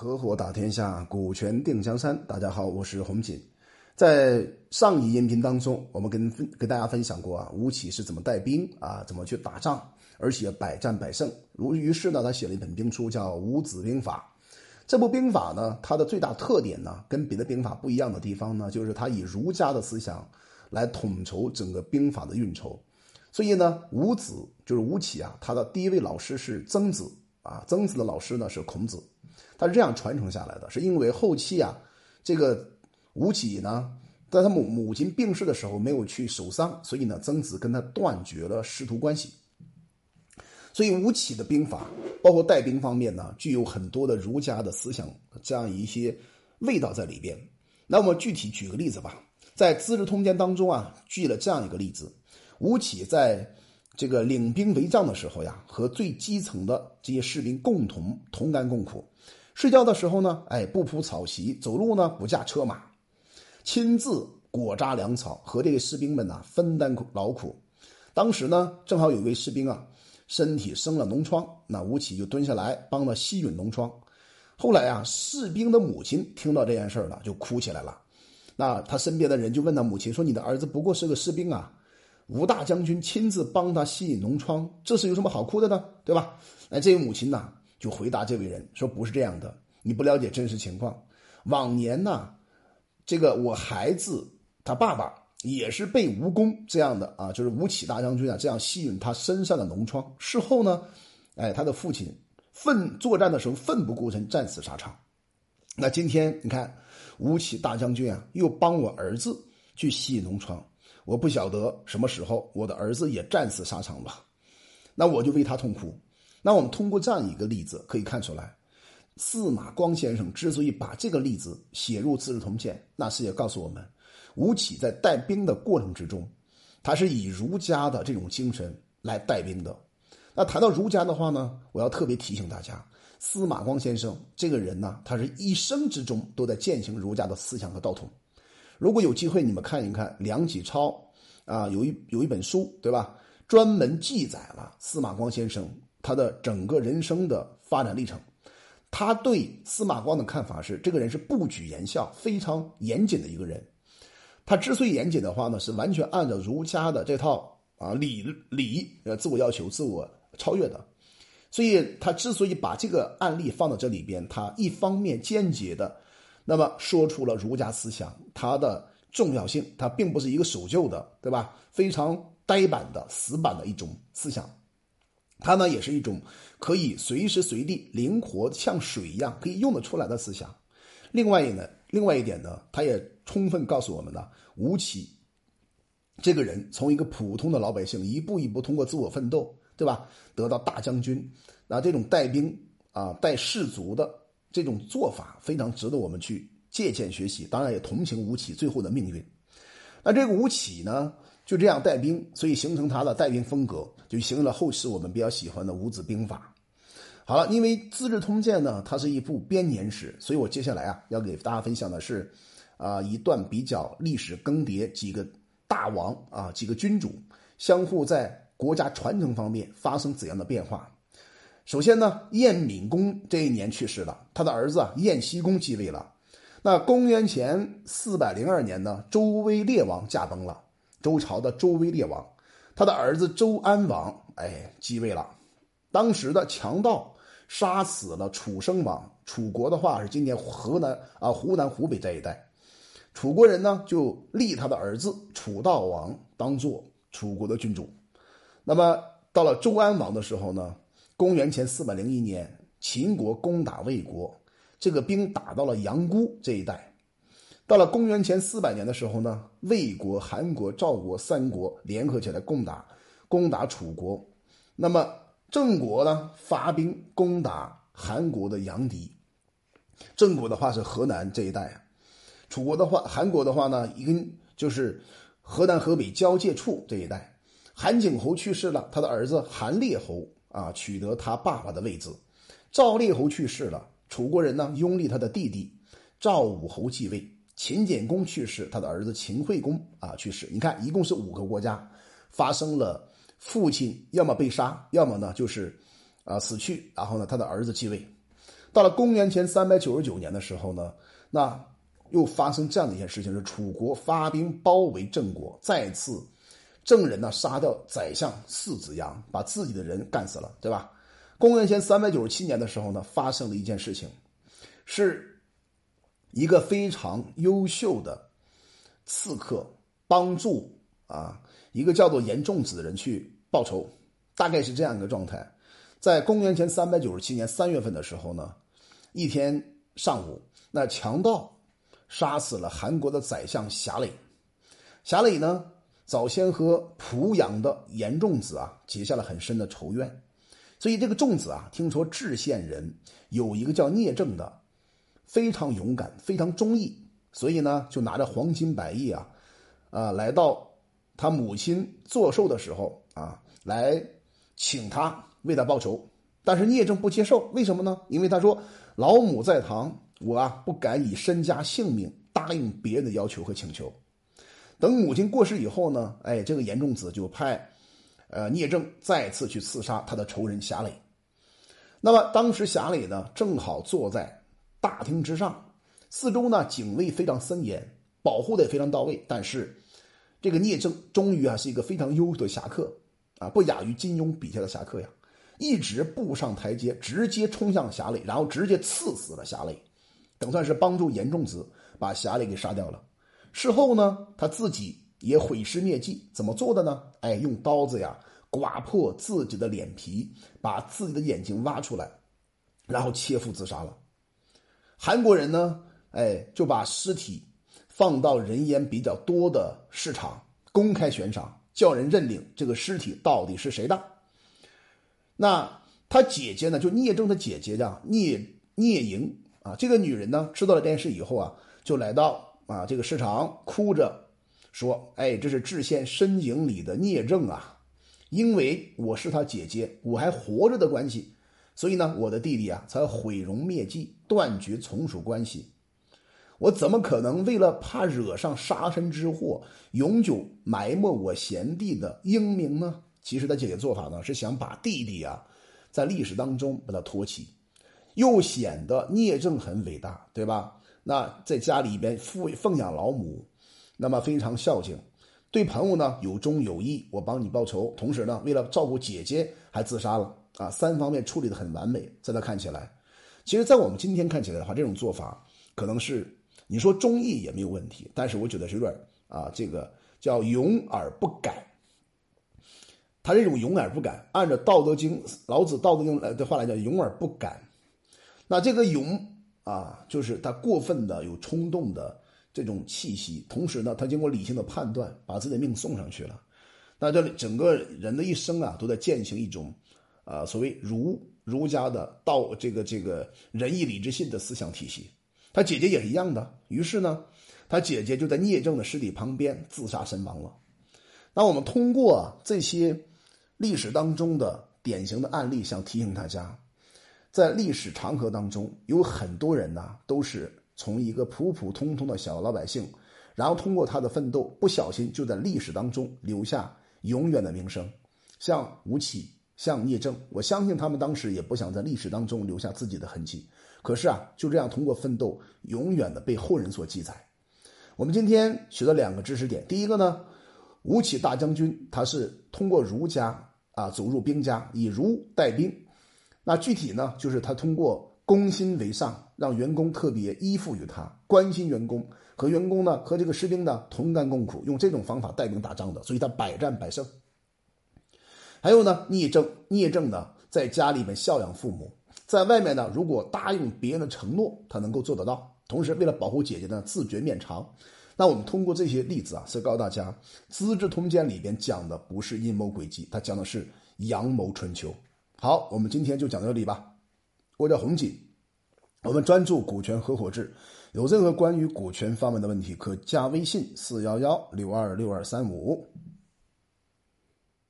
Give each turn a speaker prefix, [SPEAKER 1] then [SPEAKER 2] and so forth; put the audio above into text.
[SPEAKER 1] 合伙打天下，股权定江山。大家好，我是洪锦。在上一音频当中，我们跟跟大家分享过啊，吴起是怎么带兵啊，怎么去打仗，而且百战百胜。如于是呢，他写了一本兵书，叫《吴子兵法》。这部兵法呢，它的最大特点呢，跟别的兵法不一样的地方呢，就是它以儒家的思想来统筹整个兵法的运筹。所以呢，吴子就是吴起啊，他的第一位老师是曾子啊，曾子的老师呢是孔子。他是这样传承下来的，是因为后期啊，这个吴起呢，在他母母亲病逝的时候没有去守丧，所以呢，曾子跟他断绝了师徒关系。所以吴起的兵法，包括带兵方面呢，具有很多的儒家的思想这样一些味道在里边。那么具体举个例子吧，在《资治通鉴》当中啊，举了这样一个例子：吴起在这个领兵为将的时候呀，和最基层的这些士兵共同同甘共苦。睡觉的时候呢，哎，不铺草席；走路呢，不驾车马，亲自裹扎粮草，和这个士兵们呢分担苦劳苦。当时呢，正好有一位士兵啊，身体生了脓疮，那吴起就蹲下来帮他吸吮脓疮。后来啊，士兵的母亲听到这件事儿了，就哭起来了。那他身边的人就问他母亲说：“你的儿子不过是个士兵啊，吴大将军亲自帮他吸引脓疮，这是有什么好哭的呢？对吧？”哎，这位母亲呐。就回答这位人说：“不是这样的，你不了解真实情况。往年呢，这个我孩子他爸爸也是被吴公这样的啊，就是吴起大将军啊，这样吸引他身上的脓疮。事后呢，哎，他的父亲奋作战的时候奋不顾身，战死沙场。那今天你看，吴起大将军啊，又帮我儿子去吸引脓疮，我不晓得什么时候我的儿子也战死沙场吧？那我就为他痛哭。”那我们通过这样一个例子可以看出来，司马光先生之所以把这个例子写入《资治通鉴》，那是也告诉我们，吴起在带兵的过程之中，他是以儒家的这种精神来带兵的。那谈到儒家的话呢，我要特别提醒大家，司马光先生这个人呢，他是一生之中都在践行儒家的思想和道统。如果有机会，你们看一看梁启超啊，有一有一本书，对吧？专门记载了司马光先生。他的整个人生的发展历程，他对司马光的看法是：这个人是不举言笑，非常严谨的一个人。他之所以严谨的话呢，是完全按照儒家的这套啊礼礼呃自我要求、自我超越的。所以他之所以把这个案例放到这里边，他一方面间接的，那么说出了儒家思想它的重要性，它并不是一个守旧的，对吧？非常呆板的、死板的一种思想。它呢也是一种可以随时随地灵活像水一样可以用得出来的思想。另外一呢，另外一点呢，它也充分告诉我们呢，吴起这个人从一个普通的老百姓一步一步通过自我奋斗，对吧，得到大将军，那这种带兵啊带士卒的这种做法非常值得我们去借鉴学习。当然也同情吴起最后的命运。那这个吴起呢？就这样带兵，所以形成他的带兵风格，就形成了后世我们比较喜欢的五子兵法。好了，因为《资治通鉴》呢，它是一部编年史，所以我接下来啊要给大家分享的是，啊一段比较历史更迭，几个大王啊，几个君主相互在国家传承方面发生怎样的变化。首先呢，晏敏公这一年去世了，他的儿子啊晏熙公继位了。那公元前四百零二年呢，周威烈王驾崩了。周朝的周威烈王，他的儿子周安王，哎，继位了。当时的强盗杀死了楚生王，楚国的话是今年河南啊、湖南、湖北这一带。楚国人呢，就立他的儿子楚悼王当做楚国的君主。那么到了周安王的时候呢，公元前四百零一年，秦国攻打魏国，这个兵打到了阳谷这一带。到了公元前四百年的时候呢，魏国、韩国、赵国三国联合起来攻打攻打楚国，那么郑国呢发兵攻打韩国的阳翟。郑国的话是河南这一带啊，楚国的话，韩国的话呢，一跟就是河南河北交界处这一带。韩景侯去世了，他的儿子韩烈侯啊取得他爸爸的位置。赵烈侯去世了，楚国人呢拥立他的弟弟赵武侯继位。秦简公去世，他的儿子秦惠公啊去世。你看，一共是五个国家发生了父亲要么被杀，要么呢就是啊死去，然后呢他的儿子继位。到了公元前三百九十九年的时候呢，那又发生这样的一件事情：是楚国发兵包围郑国，再次郑人呢杀掉宰相四子阳，把自己的人干死了，对吧？公元前三百九十七年的时候呢，发生了一件事情，是一个非常优秀的刺客帮助啊一个叫做严仲子的人去报仇，大概是这样一个状态。在公元前三百九十七年三月份的时候呢，一天上午，那强盗杀死了韩国的宰相侠累。侠累呢，早先和濮阳的严仲子啊结下了很深的仇怨，所以这个仲子啊，听说治县人有一个叫聂政的，非常勇敢，非常忠义，所以呢，就拿着黄金百亿啊，啊，来到他母亲做寿的时候啊，来请他。为他报仇，但是聂政不接受，为什么呢？因为他说老母在堂，我啊不敢以身家性命答应别人的要求和请求。等母亲过世以后呢，哎，这个严仲子就派，呃，聂政再次去刺杀他的仇人侠累。那么当时侠累呢，正好坐在大厅之上，四周呢警卫非常森严，保护的也非常到位。但是这个聂政终于啊是一个非常优秀的侠客啊，不亚于金庸笔下的侠客呀。一直步上台阶，直接冲向侠磊，然后直接刺死了侠磊，等算是帮助严仲子把侠磊给杀掉了。事后呢，他自己也毁尸灭迹，怎么做的呢？哎，用刀子呀刮破自己的脸皮，把自己的眼睛挖出来，然后切腹自杀了。韩国人呢，哎，就把尸体放到人烟比较多的市场公开悬赏，叫人认领这个尸体到底是谁的。那他姐姐呢？就聂政的姐姐叫聂聂莹啊。这个女人呢，知道了这件事以后啊，就来到啊这个市场，哭着说：“哎，这是治县深井里的聂政啊，因为我是他姐姐，我还活着的关系，所以呢，我的弟弟啊才毁容灭迹，断绝从属关系。我怎么可能为了怕惹上杀身之祸，永久埋没我贤弟的英名呢？”其实他姐姐做法呢，是想把弟弟啊，在历史当中把他托起，又显得聂政很伟大，对吧？那在家里边奉奉养老母，那么非常孝敬，对朋友呢有忠有义，我帮你报仇，同时呢，为了照顾姐姐还自杀了啊，三方面处理的很完美。在他看起来，其实，在我们今天看起来的话，这种做法可能是你说忠义也没有问题，但是我觉得是有点啊，这个叫勇而不改。他这种勇而不敢，按照《道德经》老子《道德经》来的话来讲，勇而不敢。那这个勇啊，就是他过分的有冲动的这种气息，同时呢，他经过理性的判断，把自己的命送上去了。那这里整个人的一生啊，都在践行一种啊，所谓儒儒家的道这个这个仁义礼智信的思想体系。他姐姐也是一样的，于是呢，他姐姐就在聂政的尸体旁边自杀身亡了。那我们通过这些。历史当中的典型的案例，想提醒大家，在历史长河当中，有很多人呢，都是从一个普普通通的小老百姓，然后通过他的奋斗，不小心就在历史当中留下永远的名声。像吴起，像聂政，我相信他们当时也不想在历史当中留下自己的痕迹，可是啊，就这样通过奋斗，永远的被后人所记载。我们今天学了两个知识点，第一个呢，吴起大将军他是通过儒家。啊，走入兵家，以儒带兵。那具体呢，就是他通过攻心为上，让员工特别依附于他，关心员工，和员工呢和这个士兵呢同甘共苦，用这种方法带兵打仗的，所以他百战百胜。还有呢，聂政，聂政呢在家里面孝养父母，在外面呢如果答应别人的承诺，他能够做得到。同时，为了保护姐姐呢，自觉面长。那我们通过这些例子啊，是告诉大家，《资治通鉴》里边讲的不是阴谋诡计，它讲的是阳谋春秋。好，我们今天就讲到这里吧。我叫洪锦，我们专注股权合伙制。有任何关于股权方面的问题，可加微信四幺幺六二六二三五。